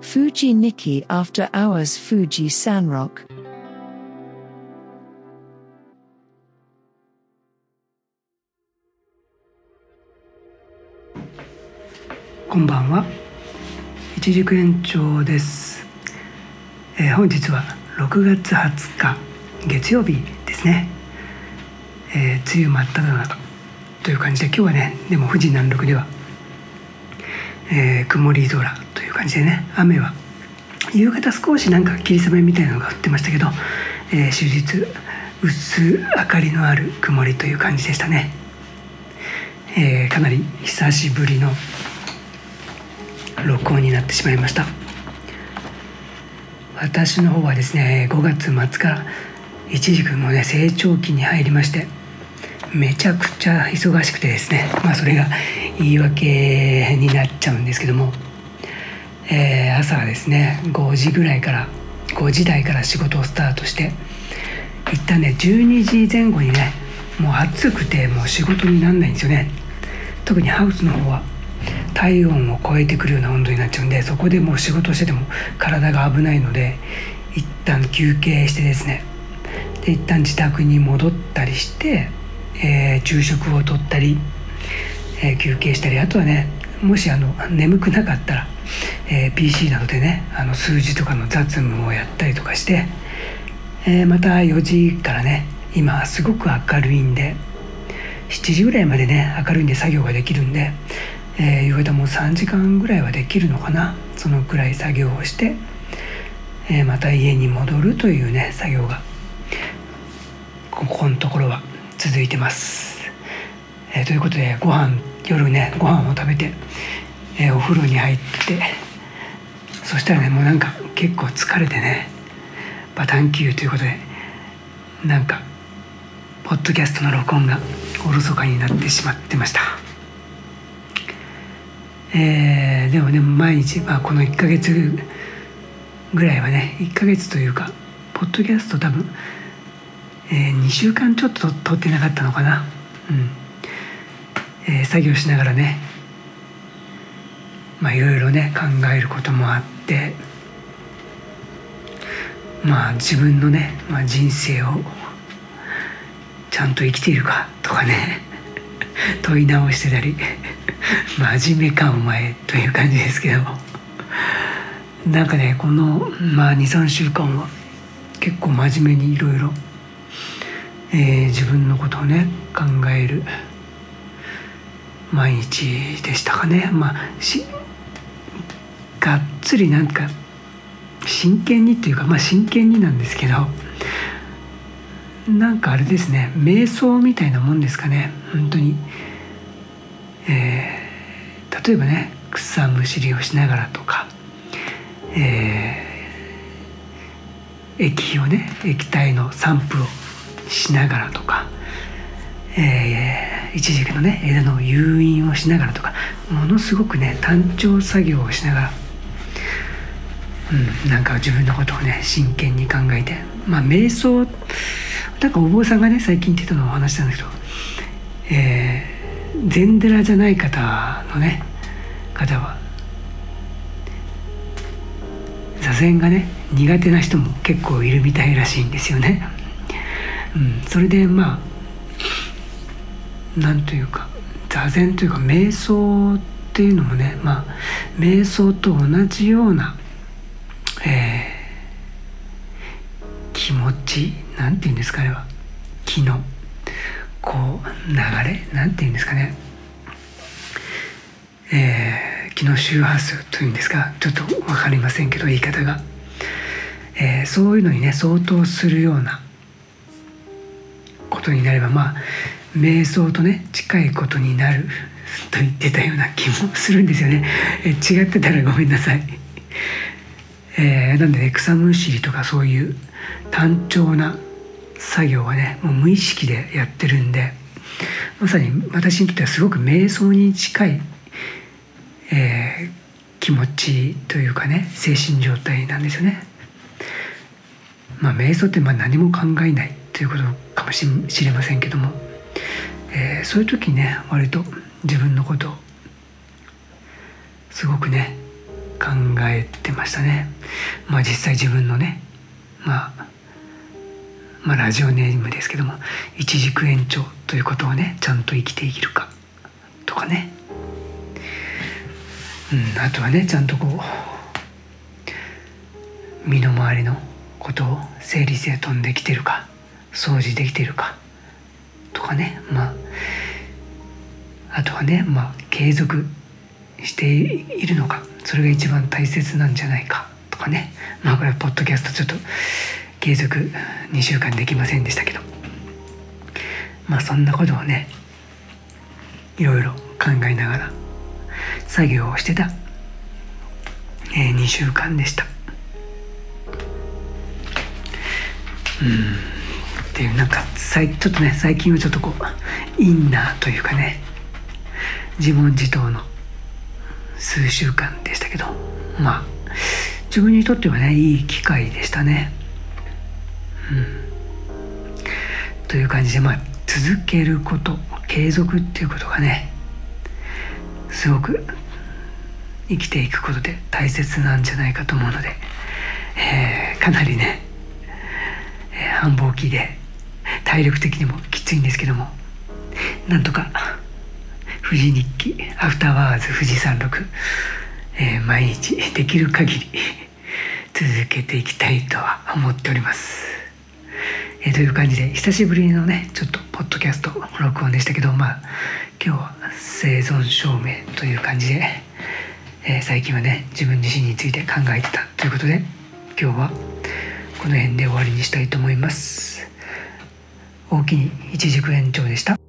Fuji Nikki After Hours Fuji Sanrock. こんばんは一軸延長です、えー本日は6月20日月曜日ですね、えー梅雨真っ只中という感じで今日はねでも富士南麓では、えー曇り空という感じでね雨は。夕方少しなんか霧雨みたいなのが降ってましたけど、えー終日薄明かりのある曇りという感じでしたね、えーかなり久しぶりの録音になってしまいました。私の方はですね5月末から一時期もね成長期に入りましてめちゃくちゃ忙しくてですね。まあそれが言い訳になっちゃうんですけども、えー朝はですね5時ぐらいから5時台から仕事をスタートして一旦ね12時前後にねもう暑くてもう仕事にならないんですよね。特にハウスの方は体温を超えてくるような温度になっちゃうんでそこでもう仕事してても体が危ないので一旦休憩してですね。で一旦自宅に戻ったりして、えー昼食をとったり、えー休憩したりあとはねもしあの眠くなかったら、えー PC などでねあの数字とかの雑務をやったりとかして、えーまた4時からね今すごく明るいんで7時ぐらいまでね明るいんで作業ができるんで、えー夕方もう3時間ぐらいはできるのかなそのくらい作業をして、えーまた家に戻るというね作業がここのところは。続いてます、えーということでご飯夜ねご飯を食べて、えーお風呂に入ってそしたらねもうなんか結構疲れてねバタンキューということでなんかポッドキャストの録音がおろそかになってしまってました。えーでもね毎日、まあ、この1ヶ月ぐらいはね1ヶ月というかポッドキャスト多分、え2週間ちょっと撮ってなかったのかな。うん、えー作業しながらね。まあいろいろね考えることもあって。まあ自分のね、まあ、人生をちゃんと生きているかとかね。問い直してたり。真面目かお前という感じですけどなんかねこの、まあ、23週間は結構真面目にいろいろ自分のことをね考える。毎日でしたかね。まあがっつりなんか真剣にっていうかまあ真剣になんですけどなんかあれですね。瞑想みたいなもんですかね。本当に、えー例えばね草むしりをしながらとか、えー液をね液体の散布をしながらとか、えー、一軸のね枝の誘引をしながらとかものすごくね単調作業をしながらうん、なんか自分のことをね真剣に考えてまあ瞑想なんかお坊さんがね最近言ってたのをお話したんだけど、えー、禅寺じゃない方のね方は座禅がね苦手な人も結構いるみたいらしいんですよね。うん、それでまあなんというか座禅というか瞑想っていうのもねまあ瞑想と同じようなえー気持ちなんていうんですかあれは気のこう流れなんていうんですかね。えー気の周波数というんですかちょっと分かりませんけど言い方が、えーそういうのにね相当するようなことになればまあ瞑想とね近いことになると言ってたような気もするんですよね、え違ってたらごめんなさいえーなんでね草むしりとかそういう単調な作業はねもう無意識でやってるんでまさに私にとってはすごく瞑想に近い、えー気持ちというかね精神状態なんですよね。まあ瞑想ってまあ何も考えないということもしれませんけども、えーそういう時ね割と自分のことをすごくね考えてましたね。まあ実際自分のねまあまあラジオネームですけども一軸延長ということをねちゃんと生きていけるかとかね。うんあとはねちゃんとこう身の回りのことを整理整頓できてるか掃除できてるかとかね。まああとはねまあ継続しているのか。それが一番大切なんじゃないかとかね。まあこれはポッドキャストちょっと継続2週間できませんでしたけど。まあそんなことをねいろいろ考えながら作業をしてた、えー、2週間でした。うん。っていうなんかちょっとね最近はちょっとこうインナーというかね自問自答の数週間でしたけどまあ自分にとってはねいい機会でしたね。うん。という感じでまあ続けること継続っていうことがねすごく生きていくことで大切なんじゃないかと思うので、えー、かなりね、えー、繁忙期で体力的にもきついんですけども。なんとか富士日記アフターワーズ富士山麓、えー、毎日できる限り続けていきたいとは思っております、えー、という感じで久しぶりのねちょっとポッドキャスト録音でしたけどまあ今日は生存証明という感じで、えー、最近はね自分自身について考えてたということで今日はこの辺で終わりにしたいと思います。大きい一軸延長でした。